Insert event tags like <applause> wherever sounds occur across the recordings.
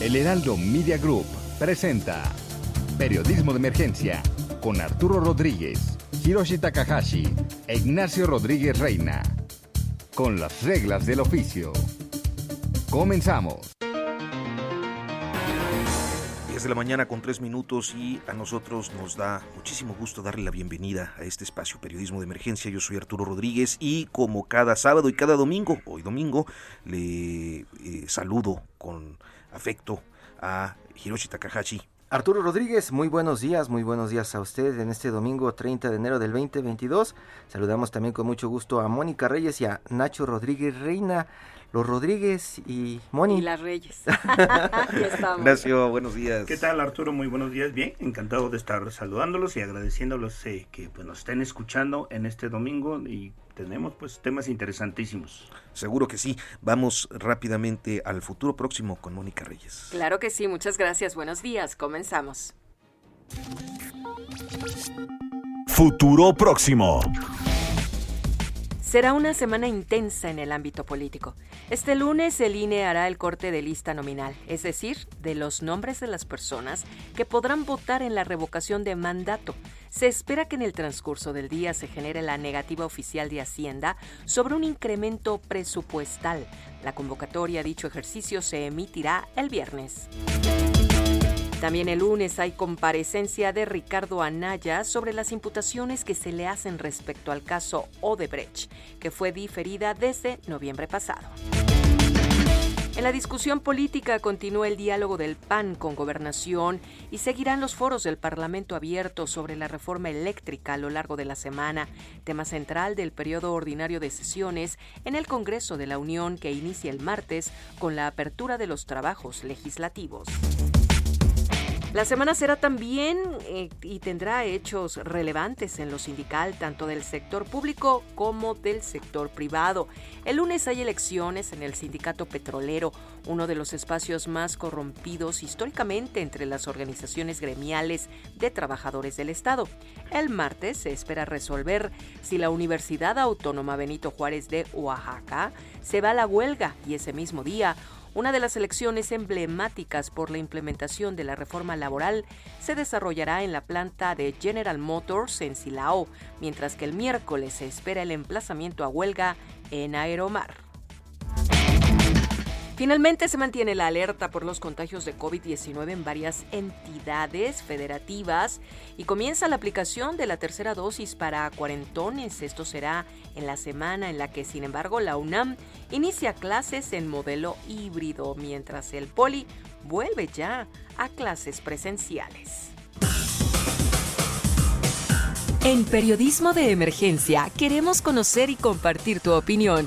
El Heraldo Media Group presenta Periodismo de Emergencia con Arturo Rodríguez, Hiroshi Takahashi e Ignacio Rodríguez Reina. Con las reglas del oficio. Comenzamos. 10 de la mañana con 3 minutos y a nosotros nos da muchísimo gusto darle la bienvenida a este espacio Periodismo de Emergencia. Yo soy Arturo Rodríguez y como cada sábado y cada domingo, hoy domingo, le eh, saludo con afecto a Hiroshi Takahashi. Arturo Rodríguez, muy buenos días, muy buenos días a usted en este domingo 30 de enero del 2022. Saludamos también con mucho gusto a Mónica Reyes y a Nacho Rodríguez Reina. Los Rodríguez y Moni. Y las Reyes. <laughs> Aquí estamos. Ignacio, buenos días. ¿Qué tal Arturo? Muy buenos días. Bien, encantado de estar saludándolos y agradeciéndolos eh, que pues, nos estén escuchando en este domingo y tenemos pues temas interesantísimos. Seguro que sí. Vamos rápidamente al futuro próximo con Mónica Reyes. Claro que sí, muchas gracias. Buenos días, comenzamos. Futuro próximo. Será una semana intensa en el ámbito político. Este lunes el INE hará el corte de lista nominal, es decir, de los nombres de las personas que podrán votar en la revocación de mandato. Se espera que en el transcurso del día se genere la negativa oficial de Hacienda sobre un incremento presupuestal. La convocatoria a dicho ejercicio se emitirá el viernes. También el lunes hay comparecencia de Ricardo Anaya sobre las imputaciones que se le hacen respecto al caso Odebrecht, que fue diferida desde noviembre pasado. En la discusión política continúa el diálogo del PAN con gobernación y seguirán los foros del Parlamento abierto sobre la reforma eléctrica a lo largo de la semana, tema central del periodo ordinario de sesiones en el Congreso de la Unión que inicia el martes con la apertura de los trabajos legislativos. La semana será también eh, y tendrá hechos relevantes en lo sindical, tanto del sector público como del sector privado. El lunes hay elecciones en el sindicato petrolero, uno de los espacios más corrompidos históricamente entre las organizaciones gremiales de trabajadores del Estado. El martes se espera resolver si la Universidad Autónoma Benito Juárez de Oaxaca se va a la huelga y ese mismo día una de las elecciones emblemáticas por la implementación de la reforma laboral se desarrollará en la planta de General Motors en Silao, mientras que el miércoles se espera el emplazamiento a huelga en Aeromar. Finalmente se mantiene la alerta por los contagios de COVID-19 en varias entidades federativas y comienza la aplicación de la tercera dosis para cuarentones. Esto será en la semana en la que, sin embargo, la UNAM inicia clases en modelo híbrido, mientras el Poli vuelve ya a clases presenciales. En Periodismo de Emergencia queremos conocer y compartir tu opinión.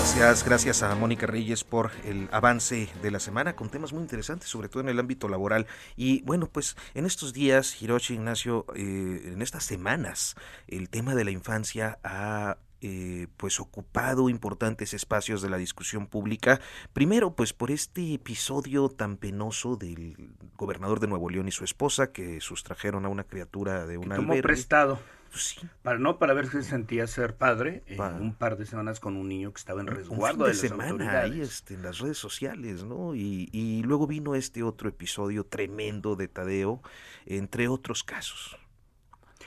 Gracias, gracias a Mónica Reyes por el avance de la semana con temas muy interesantes, sobre todo en el ámbito laboral. Y bueno, pues en estos días, Hiroshi Ignacio, eh, en estas semanas, el tema de la infancia ha eh, pues ocupado importantes espacios de la discusión pública. Primero, pues por este episodio tan penoso del gobernador de Nuevo León y su esposa que sustrajeron a una criatura de una Como prestado. Pues para no para ver si sentía ser padre eh, un par de semanas con un niño que estaba en resguardo de, de, semana ahí este, en las redes sociales no y, y luego vino este otro episodio tremendo de Tadeo entre otros casos.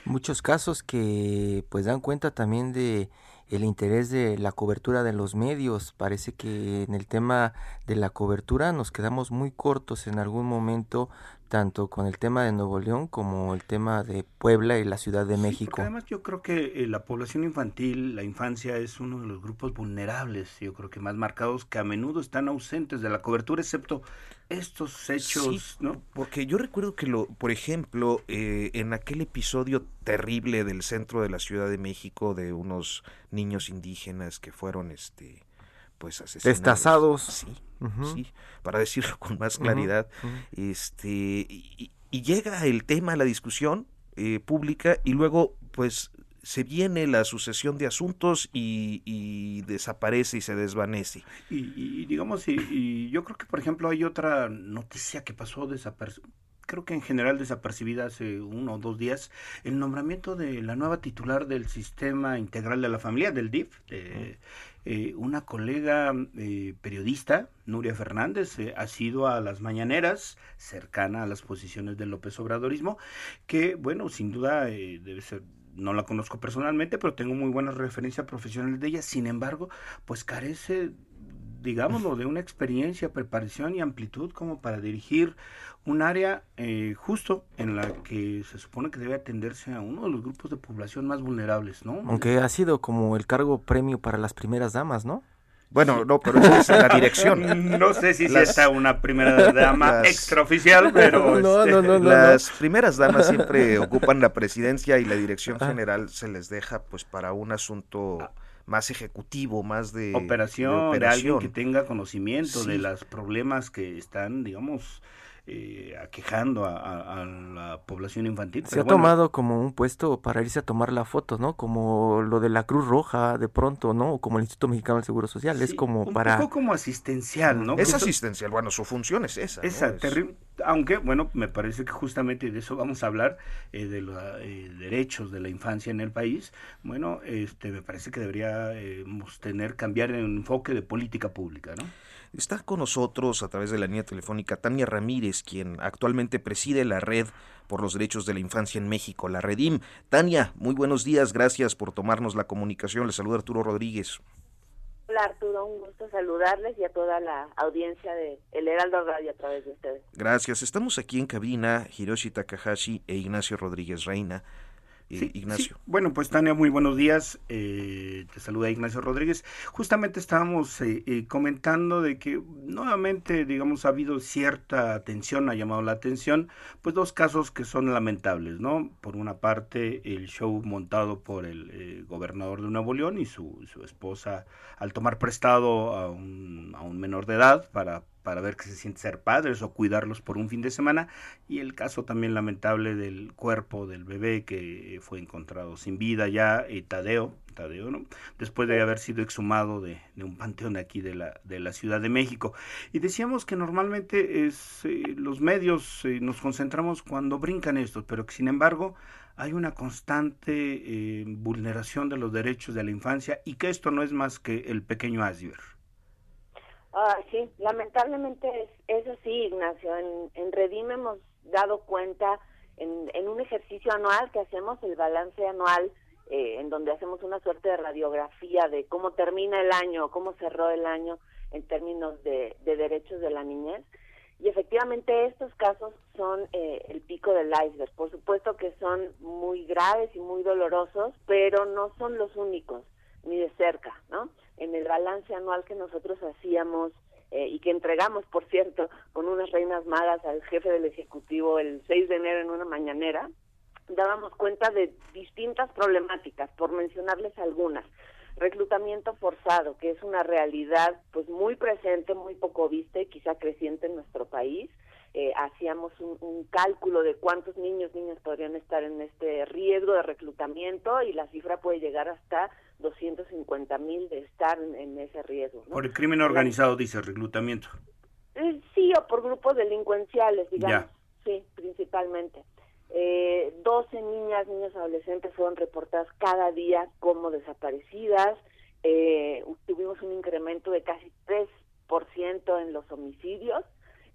Muchos casos que pues dan cuenta también de el interés de la cobertura de los medios. Parece que en el tema de la cobertura nos quedamos muy cortos en algún momento tanto con el tema de Nuevo León como el tema de Puebla y la Ciudad de México. además yo creo que eh, la población infantil, la infancia es uno de los grupos vulnerables, yo creo que más marcados que a menudo están ausentes de la cobertura, excepto estos hechos, ¿no? Porque yo recuerdo que, lo, por ejemplo, eh, en aquel episodio terrible del centro de la Ciudad de México de unos niños indígenas que fueron, este, pues asesinados. Destazados. Sí, sí, para decirlo <laughs> con más claridad. Este, y, llega el tema, la discusión eh, pública y luego, pues se viene la sucesión de asuntos y, desaparece y se desvanece. Y, digamos, y, yo creo que, por ejemplo, hay otra noticia que pasó desapercibida creo que en general desapercibida hace uno o dos días, el nombramiento de la nueva titular del Sistema Integral de la Familia, del DIF, de, eh, una colega eh, periodista, Nuria Fernández, eh, ha sido a las mañaneras, cercana a las posiciones del López Obradorismo, que, bueno, sin duda debe ser no la conozco personalmente, pero tengo muy buenas referencias profesionales de ella. Sin embargo, pues carece, digámoslo, de una experiencia, preparación y amplitud como para dirigir un área eh, justo en la que se supone que debe atenderse a uno de los grupos de población más vulnerables, ¿no? Aunque ha sido como el cargo premio para las primeras damas, ¿no? Bueno, no, pero esa es la dirección. <laughs> No sé si está una primera dama extraoficial, pero... <laughs> No, no, no, las primeras damas siempre <laughs> ocupan la presidencia y la dirección ah. general se les deja pues para un asunto ah. Más ejecutivo, más de operación, de, alguien que tenga conocimiento de los problemas que están, digamos, eh, aquejando a, la población infantil. Se ha tomado como un puesto para irse a tomar la foto, ¿no? Como lo de la Cruz Roja de pronto, ¿no? O como el Instituto Mexicano del Seguro Social, es como para... Un poco como asistencial, ¿no? Es asistencial, bueno, su función es esa. Esa, terrible. Aunque, bueno, me parece que justamente de eso vamos a hablar, eh, de los eh, derechos de la infancia en el país. Bueno, este, me parece que deberíamos tener, cambiar el enfoque de política pública, ¿no? Está con nosotros a través de la línea telefónica Tania Ramírez, quien actualmente preside la Red por los Derechos de la Infancia en México, la Redim. Tania, muy buenos días, gracias por tomarnos la comunicación. Le saluda Arturo Rodríguez. Hola Arturo, un gusto saludarles y a toda la audiencia de El Heraldo Radio a través de ustedes. Gracias, estamos aquí en cabina, Hiroshi Takahashi e Ignacio Rodríguez Reina. Ignacio. Bueno, pues Tania, muy buenos días. Eh, te saluda Ignacio Rodríguez. Justamente estábamos eh, eh, comentando de que nuevamente, digamos, ha habido cierta atención, ha llamado la atención, pues dos casos que son lamentables, ¿no? Por una parte, el show montado por el gobernador de Nuevo León y su, su esposa al tomar prestado a un, a un menor de edad para para ver que se siente ser padres o cuidarlos por un fin de semana. Y el caso también lamentable del cuerpo del bebé que fue encontrado sin vida ya y Tadeo Tadeo no después de haber sido exhumado de, un panteón aquí de la de la Ciudad de México. Y decíamos que normalmente es eh, los medios eh, nos concentramos cuando brincan estos pero que sin embargo hay una constante eh, vulneración de los derechos de la infancia y que esto no es más que el pequeño iceberg Ah, sí, lamentablemente es, es así, Ignacio. En, en Redim hemos dado cuenta en, en un ejercicio anual que hacemos, el balance anual, eh, en donde hacemos una suerte de radiografía de cómo termina el año, cómo cerró el año en términos de, de derechos de la niñez. Y efectivamente estos casos son eh, el pico del iceberg. Por supuesto que son muy graves y muy dolorosos, pero no son los únicos, ni de cerca, ¿no? En el balance anual que nosotros hacíamos eh, y que entregamos, por cierto, con unas reinas malas al jefe del Ejecutivo el 6 de enero en una mañanera, dábamos cuenta de distintas problemáticas, por mencionarles algunas. Reclutamiento forzado, que es una realidad pues muy presente, muy poco vista y quizá creciente en nuestro país. Eh, hacíamos un, un, cálculo de cuántos niños, niñas podrían estar en este riesgo de reclutamiento y la cifra puede llegar hasta 250 mil de estar en, ese riesgo. Por el crimen organizado, dice, reclutamiento. Eh, sí, o por grupos delincuenciales, digamos. Sí, principalmente. Eh, 12 niñas, niños adolescentes fueron reportadas cada día como desaparecidas. Eh, tuvimos un incremento de casi 3% en los homicidios.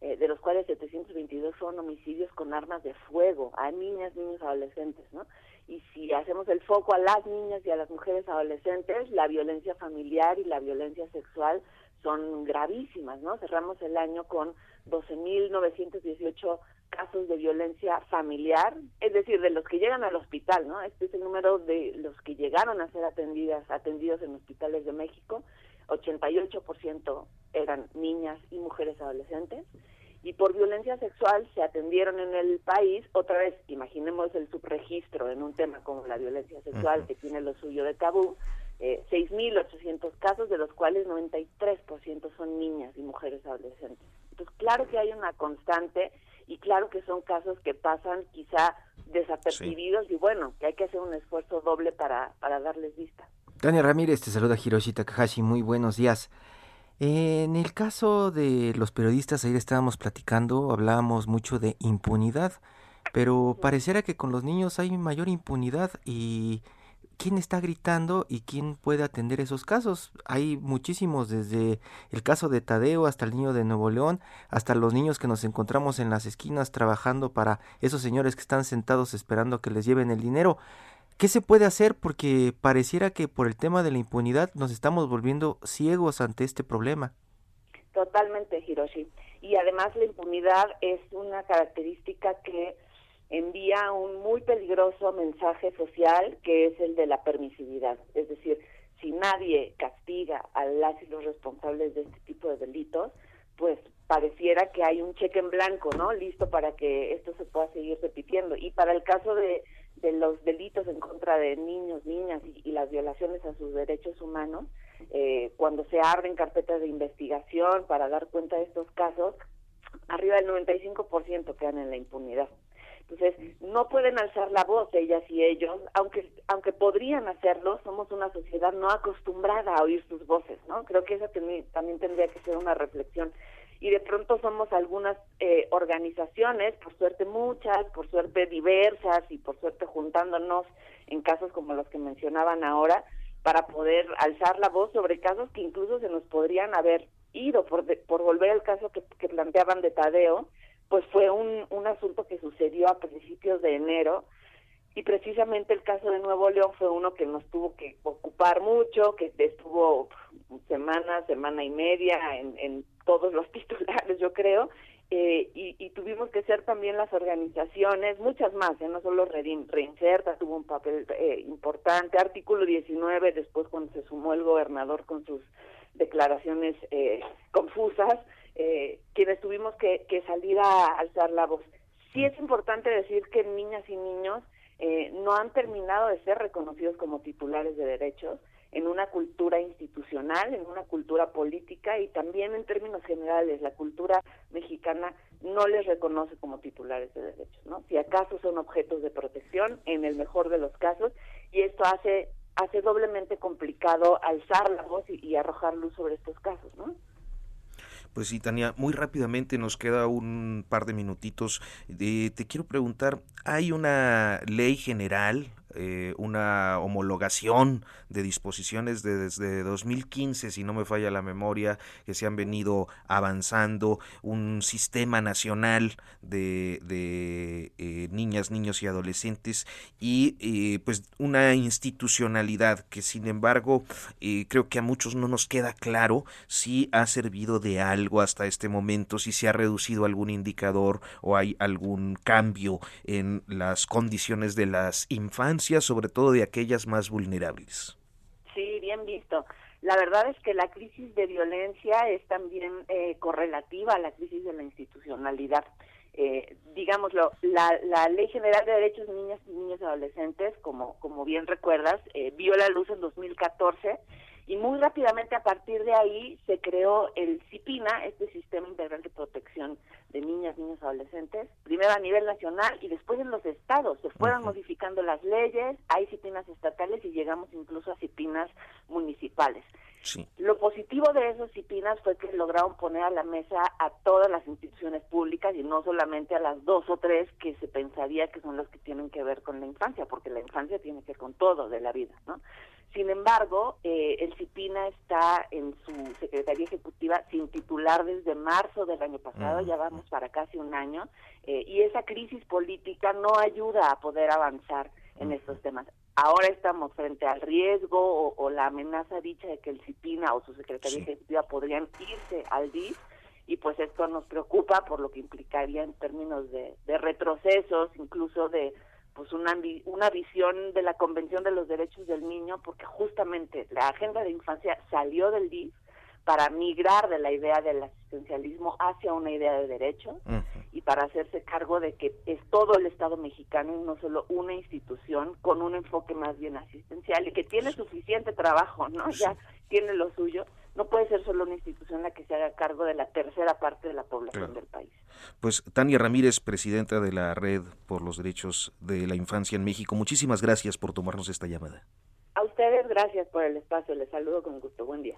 Eh, de los cuales 722 son homicidios con armas de fuego a niñas, niños, adolescentes, ¿no? Y si hacemos el foco a las niñas y a las mujeres adolescentes, la violencia familiar y la violencia sexual son gravísimas, ¿no? Cerramos el año con 12.918 casos de violencia familiar, es decir, de los que llegan al hospital, ¿no? Este es el número de los que llegaron a ser atendidas, atendidos en hospitales de México. 88% eran niñas y mujeres adolescentes. Y por violencia sexual se atendieron en el país, otra vez, imaginemos el subregistro en un tema como la violencia sexual, que tiene lo suyo de tabú, eh, 6.800 casos, de los cuales 93% son niñas y mujeres adolescentes. Entonces, claro que hay una constante y claro que son casos que pasan quizá desapercibidos y bueno, que hay que hacer un esfuerzo doble para, para darles vista. Tania Ramírez, te saluda Hiroshi Takahashi, muy buenos días. En el caso de los periodistas, ayer estábamos platicando, hablábamos mucho de impunidad, pero pareciera que con los niños hay mayor impunidad y quién está gritando y quién puede atender esos casos. Hay muchísimos, desde el caso de Tadeo hasta el niño de Nuevo León, hasta los niños que nos encontramos en las esquinas trabajando para esos señores que están sentados esperando que les lleven el dinero. ¿Qué se puede hacer? Porque pareciera que por el tema de la impunidad nos estamos volviendo ciegos ante este problema. Totalmente, Hiroshi. Y además la impunidad es una característica que envía un muy peligroso mensaje social que es el de la permisividad. Es decir, si nadie castiga a las y los responsables de este tipo de delitos, pues pareciera que hay un cheque en blanco, ¿no? Listo para que esto se pueda seguir repitiendo. Y para el caso de, de los delitos en contra de niños, niñas y, las violaciones a sus derechos humanos, eh, cuando se abren carpetas de investigación para dar cuenta de estos casos, arriba del 95% quedan en la impunidad. Entonces, no pueden alzar la voz ellas y ellos, aunque aunque podrían hacerlo, somos una sociedad no acostumbrada a oír sus voces, ¿no? Creo que esa también tendría que ser una reflexión. Y de pronto somos algunas eh, organizaciones, por suerte muchas, por suerte diversas y por suerte juntándonos en casos como los que mencionaban ahora, para poder alzar la voz sobre casos que incluso se nos podrían haber ido, por, por volver al caso que, que planteaban de Tadeo, pues fue un, un asunto que sucedió a principios de enero y precisamente el caso de Nuevo León fue uno que nos tuvo que ocupar mucho, que estuvo semana, semana y media en, en todos los <laughs> titulares, yo creo, eh, y, y, tuvimos que ser también las organizaciones, muchas más, ¿eh? no solo Reinserta tuvo un papel eh, importante, artículo 19, después cuando se sumó el gobernador con sus declaraciones eh, confusas, eh, quienes tuvimos que, salir a alzar la voz. Sí es importante decir que niñas y niños eh, no han terminado de ser reconocidos como titulares de derechos en una cultura institucional, en una cultura política y también en términos generales la cultura mexicana no les reconoce como titulares de derechos, ¿no? Si acaso son objetos de protección en el mejor de los casos y esto hace hace doblemente complicado alzar la voz y, arrojar luz sobre estos casos, ¿no? Pues sí, Tania, muy rápidamente nos queda un par de minutitos. te quiero preguntar, ¿hay una ley general eh, una homologación de disposiciones de, desde 2015, si no me falla la memoria, que se han venido avanzando, un sistema nacional de, de eh, niñas, niños y adolescentes y eh, pues una institucionalidad que sin embargo creo que a muchos no nos queda claro si ha servido de algo hasta este momento, si se ha reducido algún indicador o hay algún cambio en las condiciones de las infancias sobre todo de aquellas más vulnerables. Sí, bien visto. La verdad es que la crisis de violencia es también eh, correlativa a la crisis de la institucionalidad. Eh, digámoslo, la, la, Ley General de Derechos de Niñas y Niños y Adolescentes, como, como bien recuerdas, eh, vio la luz en 2014 y muy rápidamente a partir de ahí se creó el CIPINA, este Sistema Integral de Protección de Niñas, Niños, Adolescentes, primero a nivel nacional y después en los estados. Se fueron modificando las leyes, hay CIPINAS estatales y llegamos incluso a CIPINAS municipales. Lo positivo de esos CIPINAS fue que lograron poner a la mesa a todas las instituciones públicas y no solamente a las dos o tres que se pensaría que son las que tienen que ver con la infancia, porque la infancia tiene que ver con todo de la vida, ¿no? Sin embargo, eh, el CIPINA está en su Secretaría Ejecutiva sin titular desde marzo del año pasado, ya vamos para casi un año, eh, y esa crisis política no ayuda a poder avanzar en estos temas. ahora estamos frente al riesgo o, la amenaza dicha de que el CIPINA o su Secretaría Ejecutiva podrían irse al DIF y pues esto nos preocupa por lo que implicaría en términos de, retrocesos, incluso de pues una, una visión de la Convención de los Derechos del Niño, porque justamente la agenda de infancia salió del DIF para migrar de la idea del asistencialismo hacia una idea de derecho y para hacerse cargo de que es todo el Estado mexicano y no solo una institución con un enfoque más bien asistencial y que tiene suficiente trabajo, ¿no? Ya tiene lo suyo. No puede ser solo una institución la que se haga cargo de la tercera parte de la población del país. Pues Tania Ramírez, presidenta de la Red por los Derechos de la Infancia en México, muchísimas gracias por tomarnos esta llamada. A ustedes gracias por el espacio, les saludo con gusto. Buen día.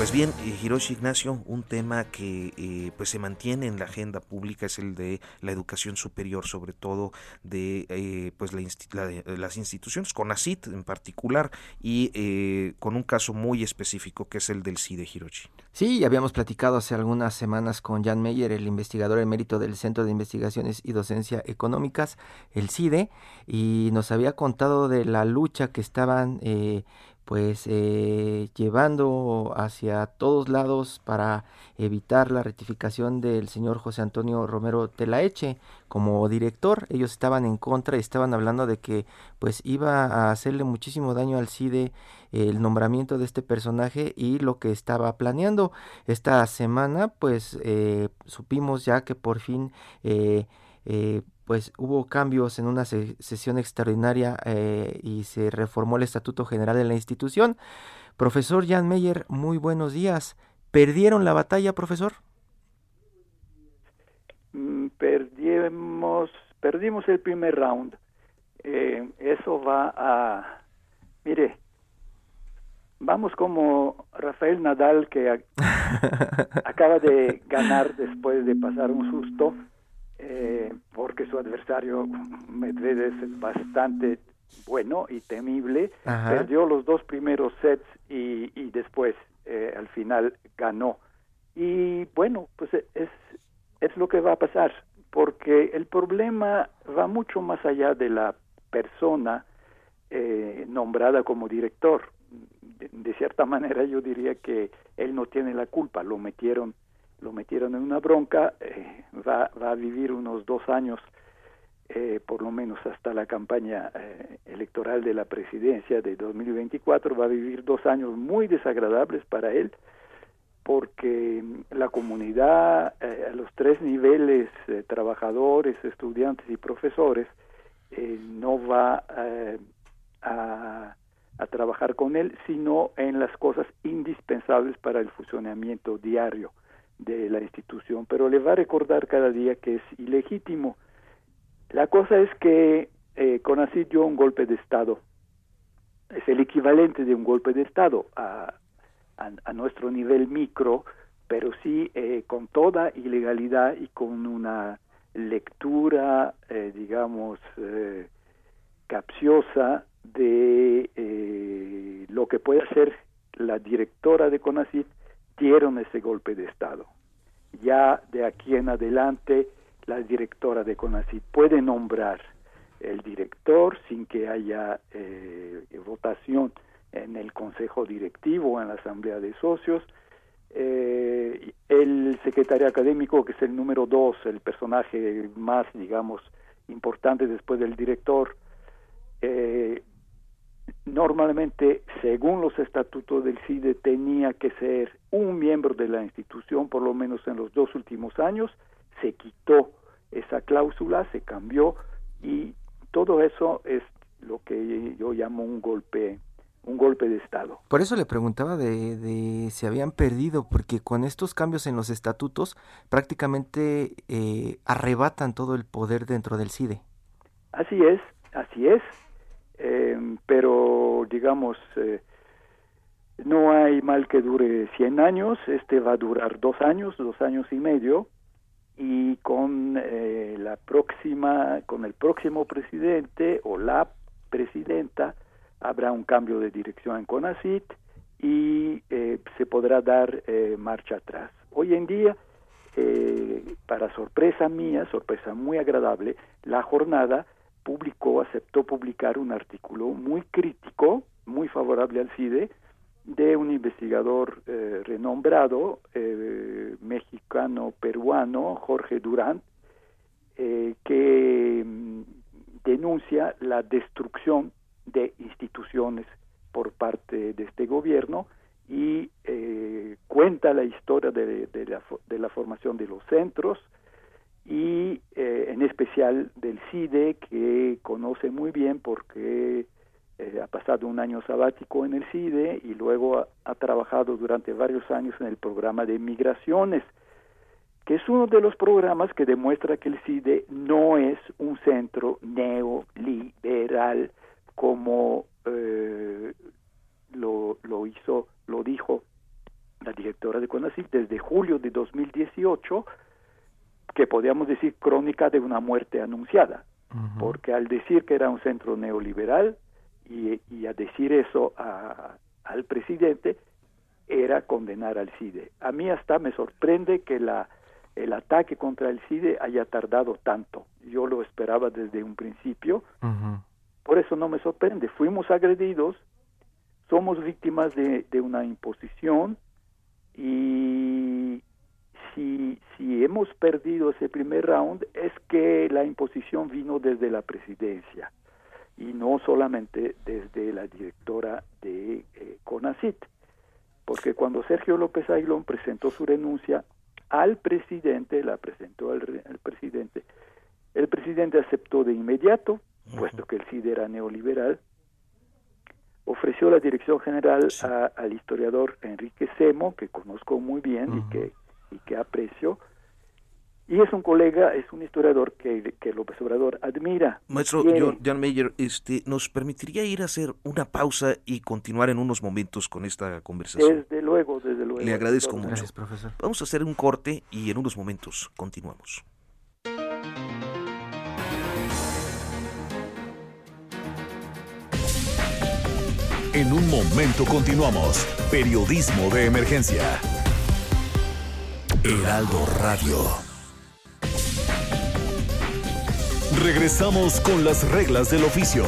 Pues bien, eh, Hiroshi Ignacio, un tema que eh, pues se mantiene en la agenda pública es el de la educación superior, sobre todo de eh, pues las instituciones, CONACIT en particular, y con un caso muy específico que es el del CIDE Hiroshi. Sí, habíamos platicado hace algunas semanas con Jan Meyer, el investigador emérito del Centro de Investigaciones y Docencia Económicas, el CIDE, y nos había contado de la lucha que estaban pues eh, llevando hacia todos lados para evitar la rectificación del señor José Antonio Romero Telaeche como director. Ellos estaban en contra y estaban hablando de que pues iba a hacerle muchísimo daño al CIDE el nombramiento de este personaje y lo que estaba planeando. Esta semana pues eh, supimos ya que por fin eh, eh, pues hubo cambios en una sesión extraordinaria eh, y se reformó el Estatuto General de la institución. Profesor Jan Meyer, muy buenos días. ¿Perdieron la batalla, profesor? Mm, perdimos, perdimos el primer round. Eh, eso va a... Mire, vamos como Rafael Nadal que <laughs> acaba de ganar después de pasar un susto eh, porque su adversario Medvedev es bastante bueno y temible, perdió los dos primeros sets y, y después eh, al final ganó. Y bueno, pues es, es lo que va a pasar, porque el problema va mucho más allá de la persona eh, nombrada como director. de, cierta <laughs> manera yo diría que él no tiene la culpa, lo metieron lo metieron en una bronca, eh, va, va a vivir unos dos años, eh, por lo menos hasta la campaña eh, electoral de la presidencia de 2024, va a vivir dos años muy desagradables para él, porque la comunidad a los tres niveles, trabajadores, estudiantes y profesores, no va a a trabajar con él, sino en las cosas indispensables para el funcionamiento diario de la institución, pero le va a recordar cada día que es ilegítimo. La cosa es que eh, dio un golpe de Estado, es el equivalente de un golpe de Estado a, a, nuestro nivel micro, pero sí eh, con toda ilegalidad y con una lectura, eh, digamos, eh, capciosa de eh, lo que puede hacer la directora de CONACYT ese golpe de Estado. Ya de aquí en adelante, la directora de CONACYT puede nombrar el director sin que haya eh, votación en el consejo directivo o en la asamblea de socios. Eh, el secretario académico, que es el número dos, el personaje más, digamos, importante después del director, eh, normalmente, según los estatutos del CIDE, tenía que ser un miembro de la institución, por lo menos en los dos últimos años, se quitó esa cláusula, se cambió y todo eso es lo que yo llamo un golpe un golpe de Estado. Por eso le preguntaba de, de si habían perdido, porque con estos cambios en los estatutos prácticamente eh, arrebatan todo el poder dentro del CIDE. Así es, así es. Em, pero digamos, eh, no hay mal que dure 100 años, este va a durar dos años, dos años y medio, y con eh, la próxima, con el próximo presidente o la presidenta, habrá un cambio de dirección en CONACIT y eh, se podrá dar marcha atrás. Hoy en día eh, para sorpresa mía, sorpresa muy agradable, la jornada publicó, aceptó publicar un artículo muy crítico, muy favorable al CIDE, de un investigador eh, renombrado, eh, mexicano-peruano, Jorge Durán, eh, que mm, denuncia la destrucción de instituciones por parte de este gobierno y cuenta la historia de, la, de, la, formación de los centros y en especial del CIDE que conoce muy bien porque eh, ha pasado un año sabático en el CIDE y luego ha, trabajado durante varios años en el programa de migraciones, que es uno de los programas que demuestra que el CIDE no es un centro neoliberal como eh, lo, lo hizo, lo dijo la directora de CONACYT desde julio de 2018, que podríamos decir crónica de una muerte anunciada, porque al decir que era un centro neoliberal, y, a decir eso al presidente era condenar al CIDE. A mí hasta me sorprende que la, el ataque contra el CIDE haya tardado tanto. Yo lo esperaba desde un principio. Por eso no me sorprende. Fuimos agredidos, somos víctimas de, de una imposición y si, si hemos perdido ese primer round es que la imposición vino desde la presidencia y no solamente desde la directora de eh, CONACIT, porque cuando Sergio López Aguilón presentó su renuncia al presidente, la presentó al, presidente, el presidente aceptó de inmediato, puesto que el CID era neoliberal, ofreció la dirección general al historiador Enrique Semo, que conozco muy bien y, que, y que aprecio, y es un colega, es un historiador que, que López Obrador admira. Maestro John, Mayer, este, ¿nos permitiría ir a hacer una pausa y continuar en unos momentos con esta conversación? Desde luego, desde luego. Le agradezco mucho. profesor. Vamos a hacer un corte y en unos momentos continuamos. En un momento continuamos. Periodismo de emergencia. Heraldo Radio. Regresamos con las reglas del oficio.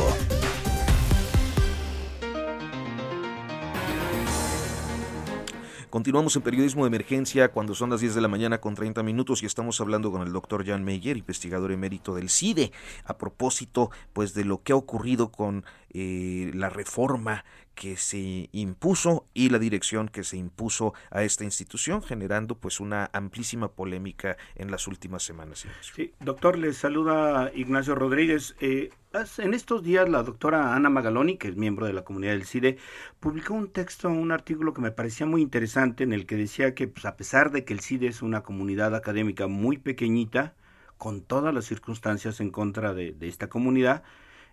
Continuamos en periodismo de emergencia cuando son las 10 de la mañana con 30 minutos y estamos hablando con el doctor Jan Meyer, investigador emérito del CIDE, a propósito pues de lo que ha ocurrido con eh, la reforma que se impuso y la dirección que se impuso a esta institución, generando pues una amplísima polémica en las últimas semanas. Sí, doctor, les saluda Ignacio Rodríguez. Eh, en estos días la doctora Ana Magaloni, que es miembro de la comunidad del CIDE, publicó un texto, un artículo que me parecía muy interesante en el que decía que pues, a pesar de que el CIDE es una comunidad académica muy pequeñita, con todas las circunstancias en contra de esta comunidad,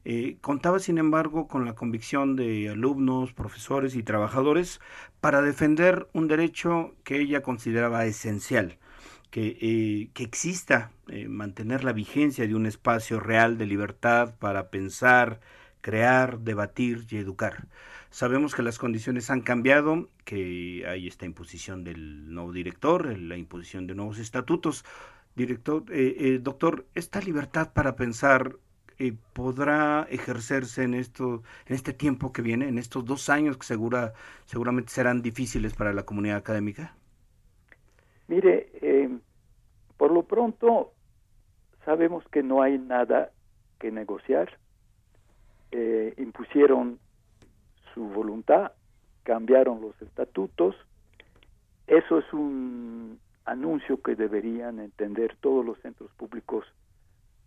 eh, contaba, sin embargo, con la convicción de alumnos, profesores y trabajadores para defender un derecho que ella consideraba esencial, que, eh, que exista, eh, mantener la vigencia de un espacio real de libertad para pensar, crear, debatir y educar. Sabemos que las condiciones han cambiado, que hay esta imposición del nuevo director, la imposición de nuevos estatutos. Director, doctor, esta libertad para pensar eh, podrá ejercerse en esto, en este tiempo que viene, en estos dos años que segura, seguramente serán difíciles para la comunidad académica? Mire, eh, por lo pronto sabemos que no hay nada que negociar. Eh, impusieron su voluntad, cambiaron los estatutos. Eso es un anuncio que deberían entender todos los centros públicos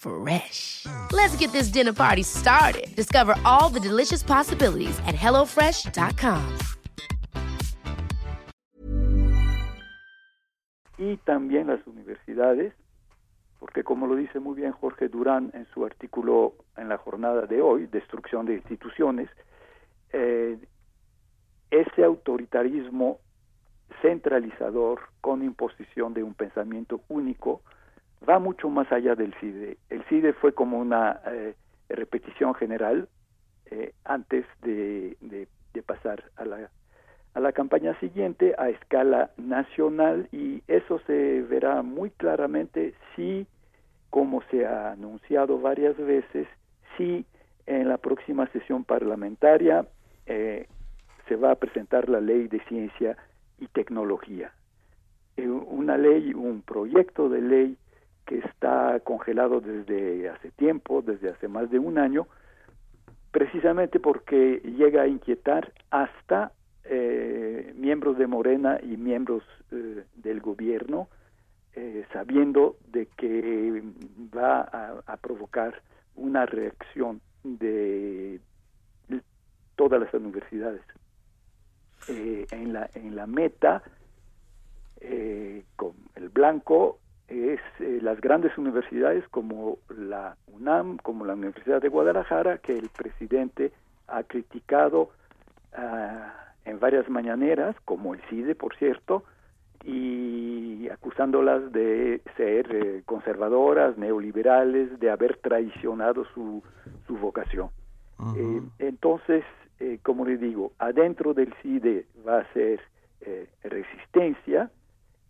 Fresh. Let's get this dinner party started. Discover all the delicious possibilities at HelloFresh.com. Y también las universidades porque como lo dice muy bien Jorge Durán en su artículo en la jornada de hoy, Destrucción de instituciones, eh, ese autoritarismo centralizador con imposición de un pensamiento único va mucho más allá del CIDE. El CIDE fue como una eh, repetición general eh, antes de, de, pasar a la, a la campaña siguiente a escala nacional y eso se verá muy claramente si, como se ha anunciado varias veces, si en la próxima sesión parlamentaria eh, se va a presentar la ley de ciencia y tecnología. Eh, una ley, un proyecto de ley que está congelado desde hace tiempo, desde hace más de un año, precisamente porque llega a inquietar hasta eh, miembros de Morena y miembros eh, del gobierno, sabiendo de que va a provocar una reacción de todas las universidades. Eh, en, la, en la meta eh, con el blanco es eh, las grandes universidades como la UNAM, como la Universidad de Guadalajara, que el presidente ha criticado ah, en varias mañaneras, como el CIDE, por cierto, y acusándolas de ser conservadoras, neoliberales, de haber traicionado su, su vocación. entonces, eh, como le digo, adentro del CIDE va a ser eh, resistencia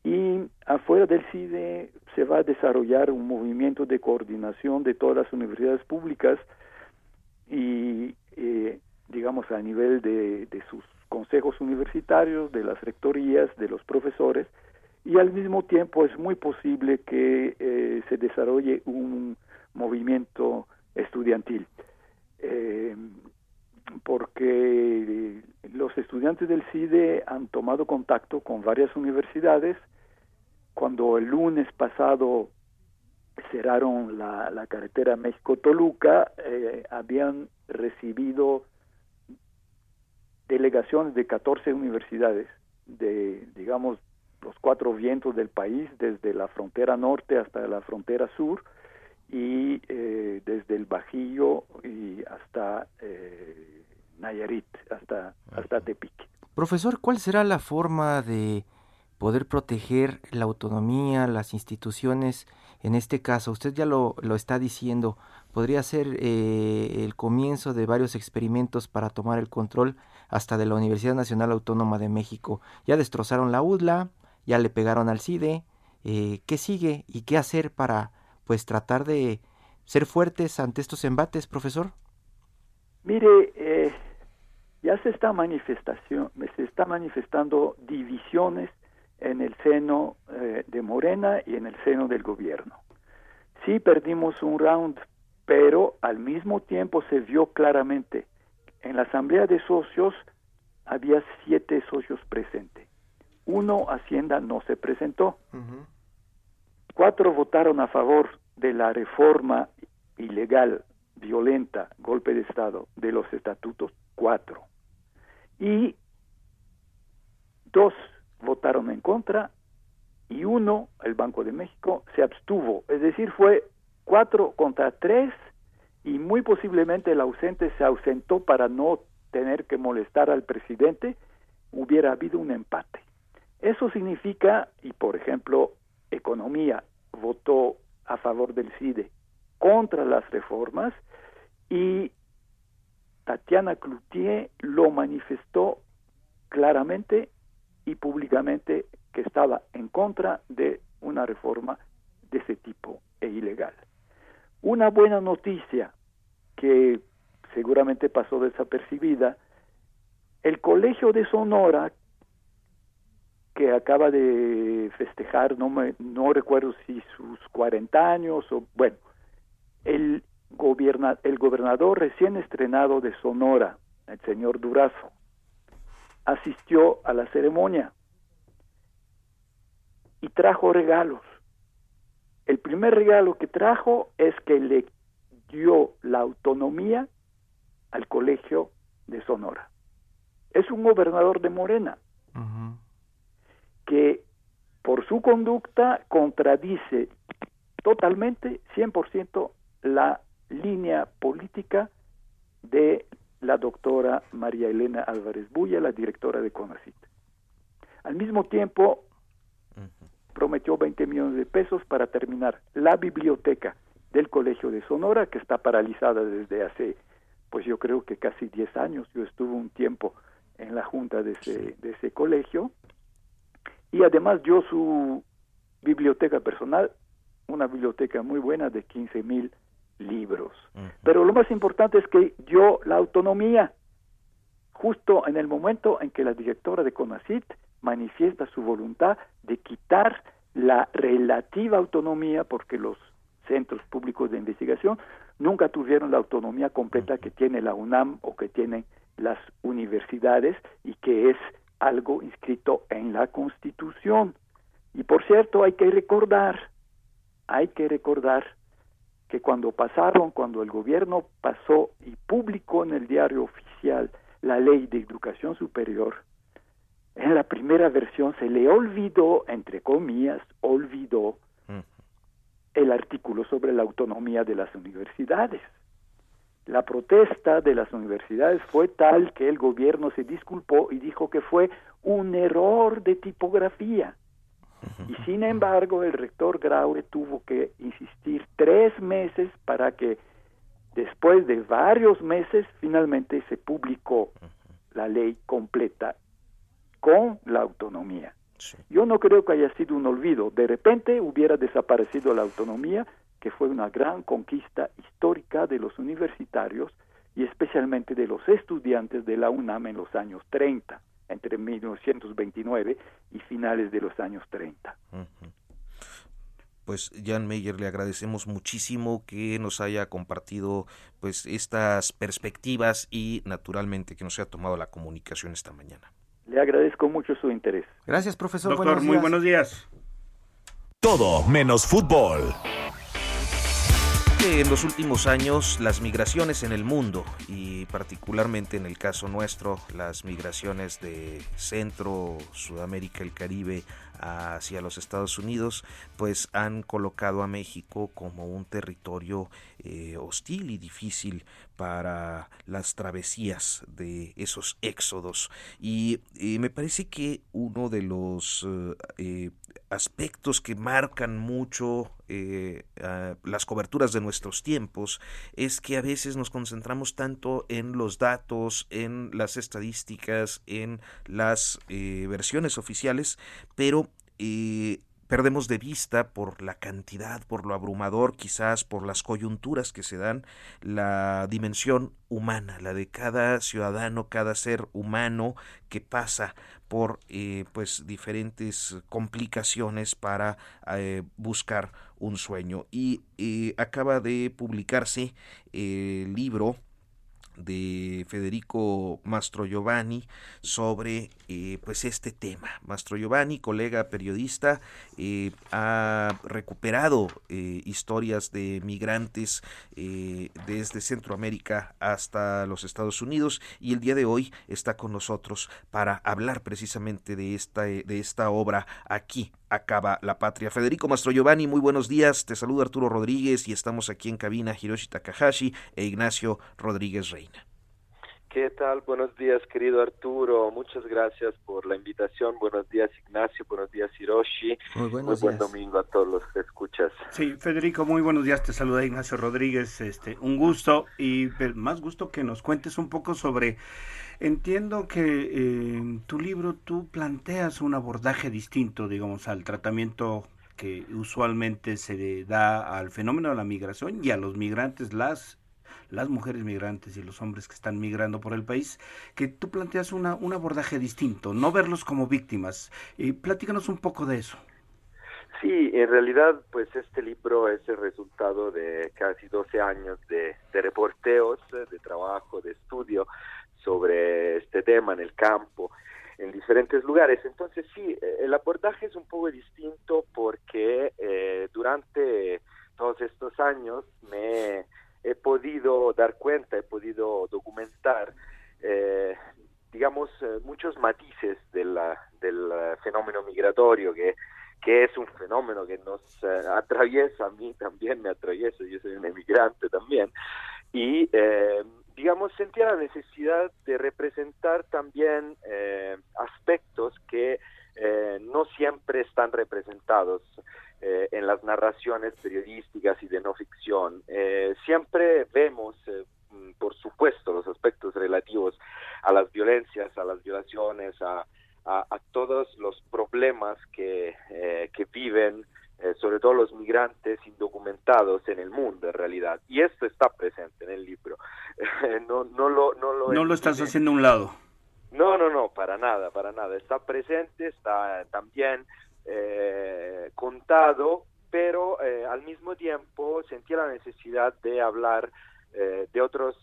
y afuera del CIDE se va a desarrollar un movimiento de coordinación de todas las universidades públicas y, eh, digamos, a nivel de, de sus consejos universitarios, de las rectorías, de los profesores, y al mismo tiempo es muy posible que se desarrolle un movimiento estudiantil. Eh, porque los estudiantes del CIDE han tomado contacto con varias universidades. Cuando el lunes pasado cerraron la, la carretera México-Toluca, eh, habían recibido delegaciones de 14 universidades, de, digamos, los cuatro vientos del país, desde la frontera norte hasta la frontera sur, y eh, desde el Bajío y hasta eh, Nayarit, hasta, hasta Tepic. Profesor, ¿cuál será la forma de poder proteger la autonomía, las instituciones? En este caso, usted ya lo, lo está diciendo, podría ser eh, el comienzo de varios experimentos para tomar el control hasta de la Universidad Nacional Autónoma de México. Ya destrozaron la UDLA, ya le pegaron al CIDE. ¿Qué sigue y qué hacer para pues tratar de ser fuertes ante estos embates, profesor? Mire, eh, ya se está manifestación, se está manifestando divisiones en el seno eh, de Morena y en el seno del gobierno. Sí perdimos un round, pero al mismo tiempo se vio claramente en la asamblea de socios había siete socios presentes. Uno Hacienda no se presentó. Cuatro votaron a favor de la reforma ilegal, violenta, golpe de Estado de los estatutos, cuatro. Y dos votaron en contra y uno, el Banco de México, se abstuvo. Es decir, fue cuatro contra tres y muy posiblemente el ausente se ausentó para no tener que molestar al presidente, hubiera habido un empate. Eso significa, y por ejemplo, economía votó a favor del CIDE contra las reformas y Tatiana Cloutier lo manifestó claramente y públicamente que estaba en contra de una reforma de ese tipo e ilegal. Una buena noticia que seguramente pasó desapercibida, el Colegio de Sonora, que acaba de festejar, no, me, no recuerdo si sus 40 años o bueno, el, goberna, el gobernador recién estrenado de Sonora, el señor Durazo, asistió a la ceremonia y trajo regalos. El primer regalo que trajo es que le dio la autonomía al colegio de Sonora. Es un gobernador de Morena que por su conducta contradice totalmente, 100% la línea política de la doctora María Elena Álvarez Bulla, la directora de CONACIT. Al mismo tiempo, prometió 20 millones de pesos para terminar la biblioteca del Colegio de Sonora, que está paralizada desde hace, pues yo creo que casi 10 años. Yo estuve un tiempo en la junta de ese, de ese colegio. Y además yo su biblioteca personal, una biblioteca muy buena de 15 mil libros. Pero lo más importante es que dio la autonomía justo en el momento en que la directora de CONACIT manifiesta su voluntad de quitar la relativa autonomía porque los centros públicos de investigación nunca tuvieron la autonomía completa que tiene la UNAM o que tienen las universidades y que es algo inscrito en la Constitución. Y por cierto, hay que recordar, hay que recordar que cuando pasaron, cuando el gobierno pasó y publicó en el diario oficial la ley de educación superior, en la primera versión se le olvidó, entre comillas, olvidó el artículo sobre la autonomía de las universidades. La protesta de las universidades fue tal que el gobierno se disculpó y dijo que fue un error de tipografía. Y sin embargo, el rector Graue tuvo que insistir tres meses para que después de varios meses finalmente se publicó la ley completa con la autonomía. Yo no creo que haya sido un olvido. De repente hubiera desaparecido la autonomía, que fue una gran conquista histórica de los universitarios y especialmente de los estudiantes de la UNAM en los años 30 entre 1929 y finales de los años 30. Pues Jan Meyer, le agradecemos muchísimo que nos haya compartido pues estas perspectivas y naturalmente que nos haya tomado la comunicación esta mañana. Le agradezco mucho su interés. Gracias, profesor. Doctor, muy buenos días. Todo menos fútbol en los últimos años las migraciones en el mundo y particularmente en el caso nuestro las migraciones de Centro, Sudamérica, el Caribe hacia los Estados Unidos pues han colocado a México como un territorio eh, hostil y difícil para las travesías de esos éxodos. Y eh, me parece que uno de los eh, aspectos que marcan mucho eh, las coberturas de nuestros tiempos es que a veces nos concentramos tanto en los datos, en las estadísticas, en las versiones oficiales, pero eh, perdemos de vista por la cantidad, por lo abrumador, quizás por las coyunturas que se dan, la dimensión humana, la de cada ciudadano, cada ser humano que pasa por eh, pues diferentes complicaciones para eh, buscar un sueño. Y eh, acaba de publicarse el libro de Federico Mastro Giovanni sobre eh, pues este tema. Mastro Giovanni, colega periodista, eh, ha recuperado eh, historias de migrantes desde Centroamérica hasta los Estados Unidos y el día de hoy está con nosotros para hablar precisamente de esta, de esta obra aquí acaba la patria. Federico Mastro Giovanni, muy buenos días. Te saluda Arturo Rodríguez y estamos aquí en cabina Hiroshi Takahashi e Ignacio Rodríguez Reina. ¿Qué tal? Buenos días, querido Arturo. Muchas gracias por la invitación. Buenos días, Ignacio. Buenos días, Hiroshi. Muy, buenos muy buen domingo a todos los que escuchas. Sí, Federico, muy buenos días. Te saluda Ignacio Rodríguez. Este, un gusto y más gusto que nos cuentes un poco sobre Entiendo que en tu libro tú planteas un abordaje distinto, digamos, al tratamiento que usualmente se da al fenómeno de la migración y a los migrantes, las las mujeres migrantes y los hombres que están migrando por el país, que tú planteas una, un abordaje distinto, no verlos como víctimas. Y platícanos un poco de eso. Sí, en realidad, pues este libro es el resultado de casi 12 años de, de reporteos, de trabajo, de estudio sobre este tema en el campo, en diferentes lugares. Entonces sí, eh, el abordaje es un poco distinto porque eh, durante todos estos años me he podido dar cuenta, he podido documentar, eh, digamos, muchos matices del fenómeno migratorio que que es un fenómeno que nos eh, atraviesa, a mí también me atraviesa, yo soy un emigrante también, y eh, digamos sentía la necesidad de representar también eh, aspectos que no siempre están representados en las narraciones periodísticas y de no ficción. siempre vemos por supuesto, los aspectos relativos a las violencias, a las violaciones, a, a, todos los problemas que, eh, que viven, eh, sobre todo los migrantes indocumentados en el mundo en realidad. Y esto está presente en el libro. <laughs> no, no lo, no lo, no lo estás haciendo a un lado. No, no, no, para nada, para nada. Está presente, está también eh, contado, pero al mismo tiempo sentía la necesidad de hablar de otros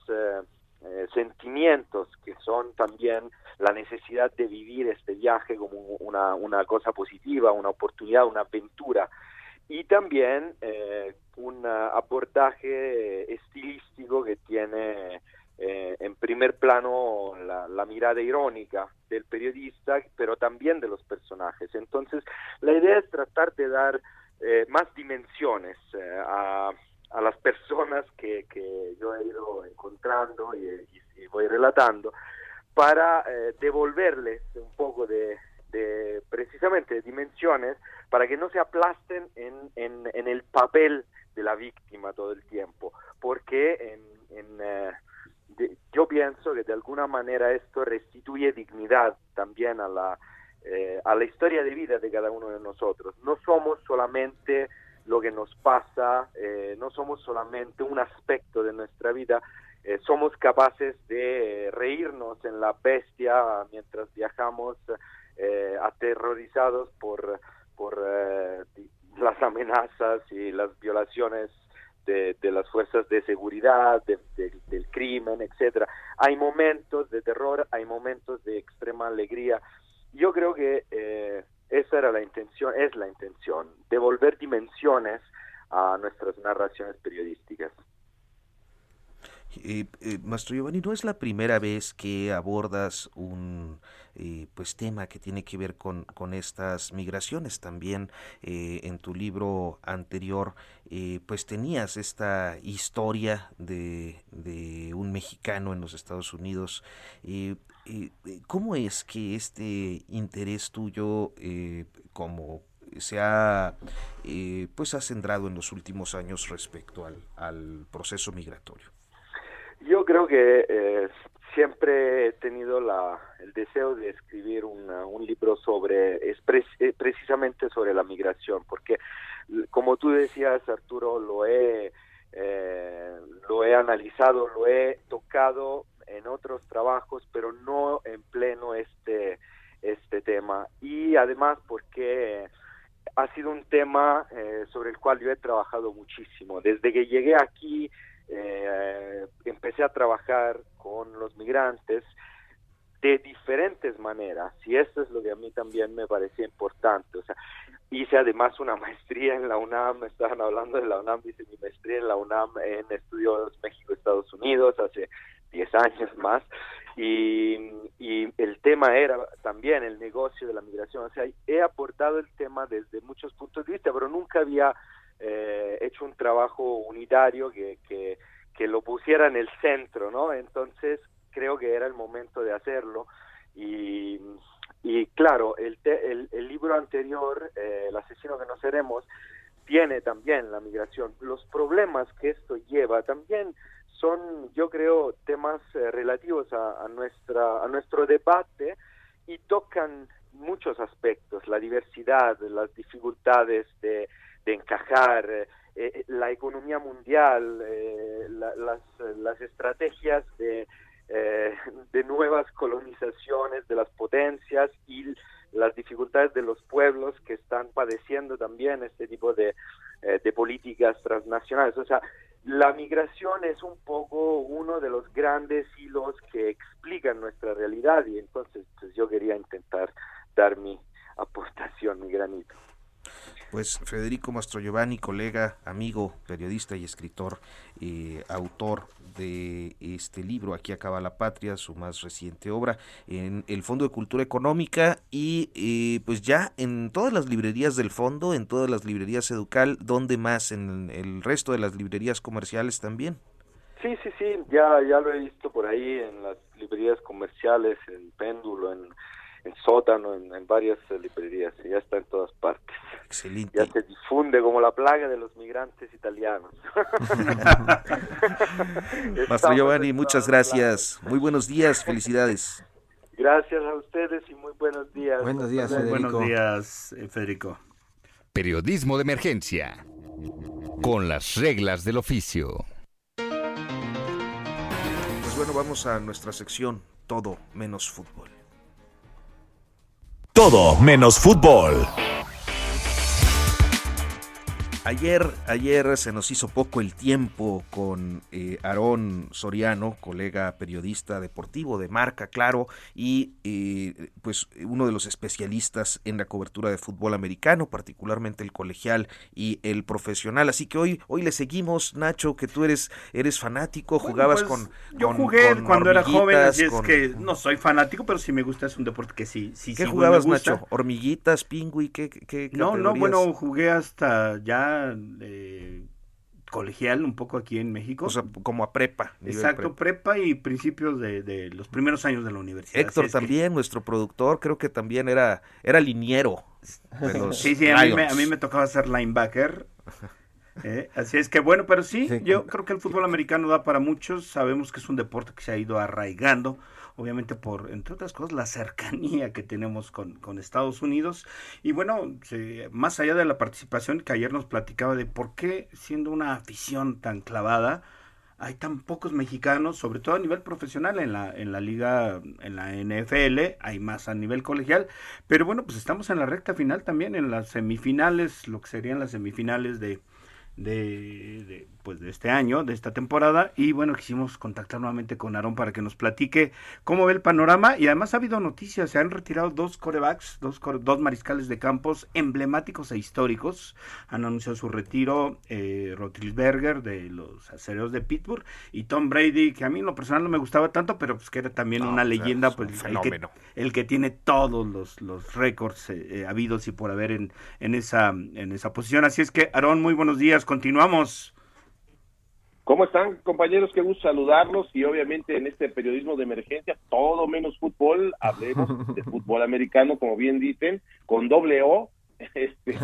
eh, sentimientos que son también la necesidad de vivir este viaje como una, una cosa positiva, una oportunidad, una aventura. Y también eh, un abordaje estilístico que tiene eh, en primer plano la, mirada irónica del periodista, pero también de los personajes. Entonces, la idea es tratar de dar más dimensiones a, a las personas que, que yo he ido encontrando y, voy relatando para eh, devolverles un poco de, de, precisamente dimensiones para que no se aplasten en, en, el papel de la víctima todo el tiempo porque en, en eh, yo pienso que de alguna manera esto restituye dignidad también a la eh, a la historia de vida de cada uno de nosotros. No somos solamente lo que nos pasa, eh, no somos solamente un aspecto de nuestra vida, eh, somos capaces de reírnos en la bestia mientras viajamos eh, aterrorizados por, por las amenazas y las violaciones de, las fuerzas de seguridad, del crimen, etcétera. Hay momentos de terror, hay momentos de extrema alegría. Yo creo que esa era la intención, es la intención, devolver dimensiones a nuestras narraciones periodísticas. Eh, eh, Maestro Giovanni, no es la primera vez que abordas un eh, pues tema que tiene que ver con, con estas migraciones. También eh, en tu libro anterior, pues tenías esta historia de, de, un mexicano en los Estados Unidos. ¿Cómo es que este interés tuyo como se ha pues ha centrado en los últimos años respecto al, al proceso migratorio? Yo creo que eh, siempre he tenido la, el deseo de escribir un libro sobre, eh, precisamente sobre la migración, porque como tú decías, Arturo, lo he, eh, lo he analizado, lo he tocado en otros trabajos, pero no en pleno este, este tema. Y además porque ha sido un tema sobre el cual yo he trabajado muchísimo. Desde que llegué aquí, eh, empecé a trabajar con los migrantes de diferentes maneras y esto es lo que a mí también me parecía importante. O sea, hice además una <laughs> maestría en la UNAM, estaban hablando de la UNAM, hice mi maestría en la UNAM en estudios México-Estados Unidos hace 10 años más y, y, el tema era también el negocio de la migración. O sea, he aportado el tema desde muchos puntos de vista, pero nunca había eh, hecho un trabajo unitario que, que, que, lo pusiera en el centro, ¿no? Entonces creo que era el momento de hacerlo y, y claro, el, el, el, libro anterior, eh, El asesino que no seremos, tiene también la migración. Los problemas que esto lleva también son, yo creo, temas eh, relativos a, nuestra, a nuestro debate y tocan muchos aspectos, la diversidad, las dificultades de de encajar, eh, eh, la economía mundial, eh, las, las, estrategias de, de nuevas colonizaciones de las potencias y las dificultades de los pueblos que están padeciendo también este tipo de, de políticas transnacionales. O sea, la migración es un poco uno de los grandes hilos que explican nuestra realidad y entonces pues, yo quería intentar dar mi aportación, mi granito. Pues Federico Mastro Giovanni, colega, amigo, periodista y escritor, y autor de este libro, Aquí acaba la patria, su más reciente obra, en el Fondo de Cultura Económica y eh, pues ya en todas las librerías del fondo, en todas las librerías Educal, ¿dónde más? En el resto de las librerías comerciales también. Sí, sí, sí, ya, ya lo he visto por ahí en las librerías comerciales, en Péndulo, en, en Sótano, en, varias librerías, y ya está en todas partes. Excelente. Ya se difunde como la plaga de los migrantes italianos. <laughs> <laughs> Maestro Giovanni, muchas gracias. Muy buenos días, felicidades. Gracias a ustedes y muy buenos días. Buenos días, Federico. Buenos días, eh, Federico. Periodismo de emergencia. Con las reglas del oficio. Pues bueno, vamos a nuestra sección Todo menos fútbol. Todo menos fútbol. Ayer, ayer se nos hizo poco el tiempo con eh, Aarón Soriano, colega periodista deportivo de marca, claro, y eh, pues uno de los especialistas en la cobertura de fútbol americano, particularmente el colegial y el profesional. Así que hoy, hoy le seguimos, Nacho, que tú eres, eres fanático, jugabas pues, con. Yo con- jugué con cuando era joven, así es con- que no soy fanático, pero sí me gusta, es un deporte que sí, sí, ¿Qué sí, jugabas, me gusta. Nacho? ¿Hormiguitas, pingüi? ¿Qué, qué, qué No, no, bueno, jugué hasta ya eh, colegial un poco aquí en México. O sea, como a prepa. Exacto, prepa. prepa y principios de, de los primeros años de la universidad. Héctor que- también, nuestro productor, creo que también era, era liniero de <laughs> los Sí, sí, a mí, me, a mí me tocaba ser linebacker. Eh, así es que bueno, pero sí, Sí. yo creo que el fútbol americano da para muchos. Sabemos que es un deporte que se ha ido arraigando, obviamente por, entre otras cosas, la cercanía que tenemos con, con Estados Unidos. Y bueno, más allá de la participación que ayer nos platicaba de por qué siendo una afición tan clavada, hay tan pocos mexicanos, sobre todo a nivel profesional en la, en la liga, en la NFL, hay más a nivel colegial, pero bueno, pues estamos en la recta final también, en las semifinales, lo que serían las semifinales de, de, pues de este año, de esta temporada, y bueno, quisimos contactar nuevamente con Aarón para que nos platique cómo ve el panorama, y además ha habido noticias, se han retirado dos corebacks, dos, core- dos mariscales de campos emblemáticos e históricos, han anunciado su retiro eh, Roethlisberger de los acereros de Pittsburgh, y Tom Brady, que a mí en lo personal no me gustaba tanto, pero pues que era también No, una sea, leyenda, es pues un el que, fenómeno. el que tiene todos los, los récords eh, eh, habidos y por haber en, en, esa, en esa posición. Así es que, Aarón, muy buenos días, continuamos. ¿Cómo están, compañeros? Qué gusto saludarlos y obviamente en este periodismo de emergencia, todo menos fútbol, hablemos <laughs> de fútbol americano, como bien dicen, con doble O. <laughs> Este,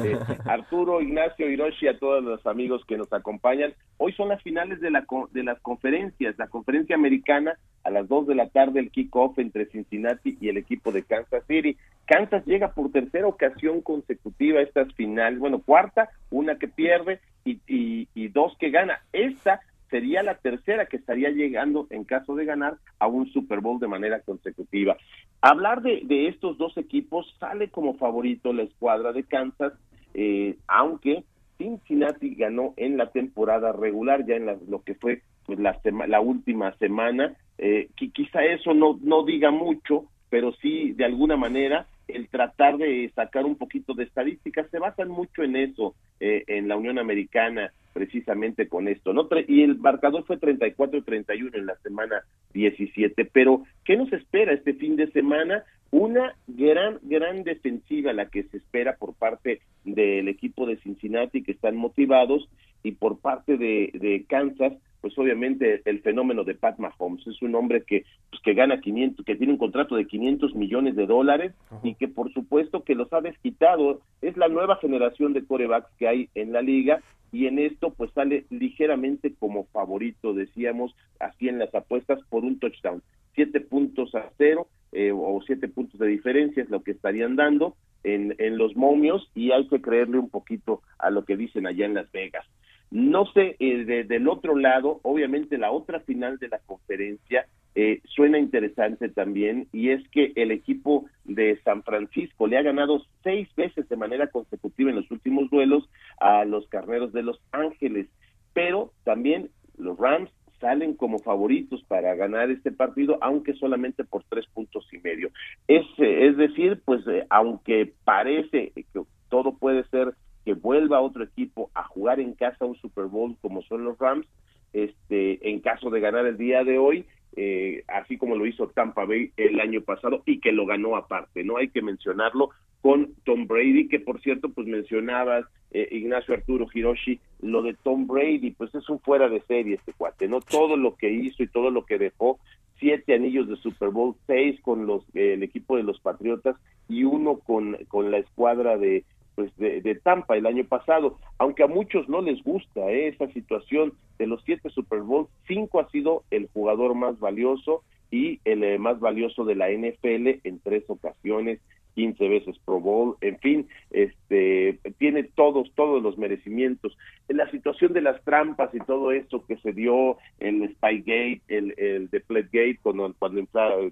Arturo, Ignacio, Hiroshi, a todos los amigos que nos acompañan. Hoy son las finales de, la, de las conferencias, la conferencia americana a las 2 de la tarde, el kickoff entre Cincinnati y el equipo de Kansas City. Kansas llega por tercera ocasión consecutiva a estas finales, bueno, cuarta, una que pierde y, y, y dos que gana. Esta sería la tercera que estaría llegando en caso de ganar a un Super Bowl de manera consecutiva. Hablar de, de estos dos equipos sale como favorito la escuadra de Kansas, eh, aunque Cincinnati ganó en la temporada regular, ya en la- lo que fue pues, la, sema- la última semana. Eh, qui- quizá eso no, no diga mucho, pero sí de alguna manera el tratar de sacar un poquito de estadísticas. Se basan mucho en eso eh, en la Unión Americana precisamente con esto no y el marcador fue 34-31 en la semana 17 pero qué nos espera este fin de semana una gran gran defensiva la que se espera por parte del equipo de Cincinnati que están motivados y por parte de Kansas pues obviamente el fenómeno de Pat Mahomes. Es un hombre que pues, que gana 500 que tiene un contrato de 500 millones de dólares y que por supuesto que los ha desquitado. Es la nueva generación de corebacks que hay en la liga y en esto pues sale ligeramente como favorito decíamos así en las apuestas por un touchdown. Siete puntos a cero eh, o siete puntos de diferencia es lo que estarían dando en, en los momios y hay que creerle un poquito a lo que dicen allá en Las Vegas no sé, eh, de- del otro lado, obviamente la otra final de la conferencia eh, suena interesante también y es que el equipo de San Francisco le ha ganado seis veces de manera consecutiva en los últimos duelos a los Carneros de Los Ángeles, pero también los Rams salen como favoritos para ganar este partido, aunque solamente por tres puntos y medio. Es, eh, es decir, pues eh, aunque parece que todo puede ser que vuelva otro equipo a jugar en casa un Super Bowl como son los Rams, este, en caso de ganar el día de hoy, eh, así como lo hizo Tampa Bay el año pasado y que lo ganó aparte, ¿no? Hay que mencionarlo con Tom Brady, que por cierto, pues mencionabas, eh, Ignacio Arturo Hiroshi, lo de Tom Brady, pues es un fuera de serie este cuate, ¿no? Todo lo que hizo y todo lo que dejó, siete anillos de Super Bowl, seis con los el equipo de los Patriotas y uno con, con la escuadra de pues de, Tampa el año pasado, aunque a muchos no les gusta ¿eh? esa situación de los siete Super Bowl, cinco ha sido el jugador más valioso y el eh, más valioso de la NFL en tres ocasiones, 15 veces Pro Bowl, en fin, este tiene todos todos los merecimientos. En la situación de las trampas y todo eso que se dio en Spygate, el el Deflategate cuando cuando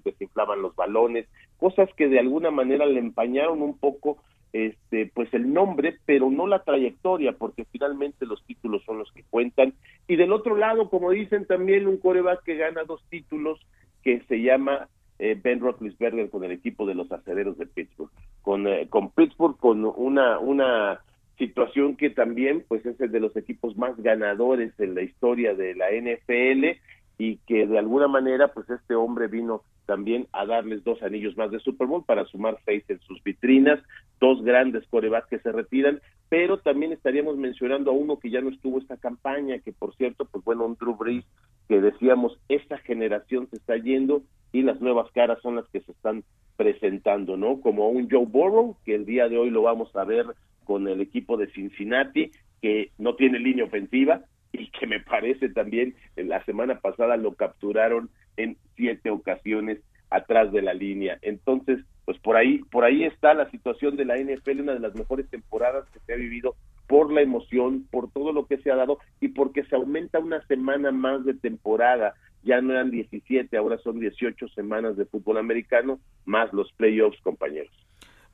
desinflaban los balones, cosas que de alguna manera le empañaron un poco este pues el nombre pero no la trayectoria porque finalmente los títulos son los que cuentan. Y del otro lado como dicen también un coreback que gana dos títulos que se llama eh, Ben Roethlisberger con el equipo de los acereros de Pittsburgh. Con eh, con Pittsburgh con una una situación que también pues es el de los equipos más ganadores en la historia de la NFL y que de alguna manera pues este hombre vino también a darles dos anillos más de Super Bowl para sumar seis en sus vitrinas, dos grandes corebacks que se retiran, pero también estaríamos mencionando a uno que ya no estuvo esta campaña, que por cierto, pues bueno, un Drew Brees, que decíamos, esta generación se está yendo y las nuevas caras son las que se están presentando, ¿no? Como un Joe Burrow, que el día de hoy lo vamos a ver con el equipo de Cincinnati, que no tiene línea ofensiva <laughs> y que me parece también en la semana pasada lo capturaron en siete ocasiones atrás de la línea. Entonces, pues por ahí, por ahí está la situación de la NFL, una de las mejores temporadas que se ha vivido por la emoción, por todo lo que se ha dado y porque se aumenta una semana más de temporada. Ya no eran 17, ahora son 18 semanas de fútbol americano, más los playoffs, compañeros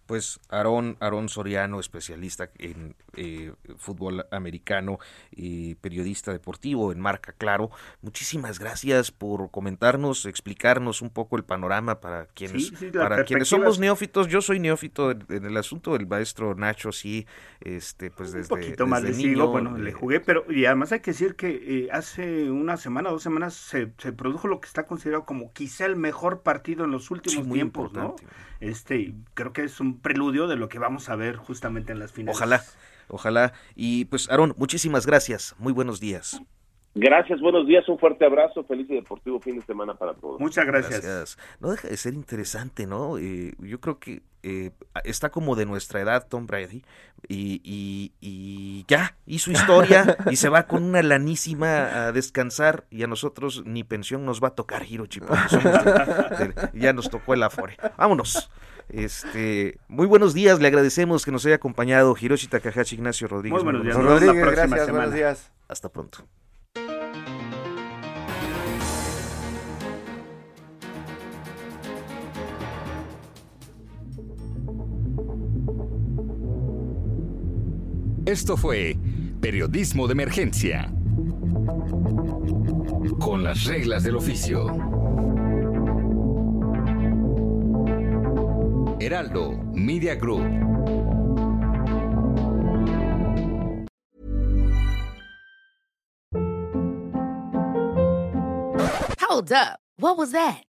pues Aarón, Aarón Soriano, especialista en eh, fútbol americano y periodista deportivo en Marca Claro. Muchísimas gracias por comentarnos, explicarnos un poco el panorama para quienes, para quienes somos neófitos. Yo soy neófito en, el asunto del maestro Nacho, sí, este, pues desde un poquito más niño, bueno, le jugué, pero y además hay que decir que eh, hace una semana, dos semanas se, se, produjo lo que está considerado como quizá el mejor partido en los últimos tiempos, ¿no? Este, creo que es un preludio de lo que vamos a ver justamente en las finales. Ojalá, ojalá. Y pues, Aarón, muchísimas gracias. Muy buenos días. Gracias, buenos días, un fuerte abrazo, feliz y deportivo fin de semana para todos. Muchas gracias. No deja de ser interesante, ¿no? Eh, yo creo que eh, está como de nuestra edad Tom Brady y, y, y, ya, hizo historia y se va con una lanísima a descansar y a nosotros ni pensión nos va a tocar, Hirochi, ya nos tocó el afore. Vámonos. Este, muy buenos días, le agradecemos que nos haya acompañado Hiroshi Takahashi, Ignacio Rodríguez. Muy buenos días. Rodríguez, gracias, buenos días. Hasta pronto. Esto fue Periodismo de Emergencia. Con las reglas del oficio. Heraldo Media Group. Hold up. What was that?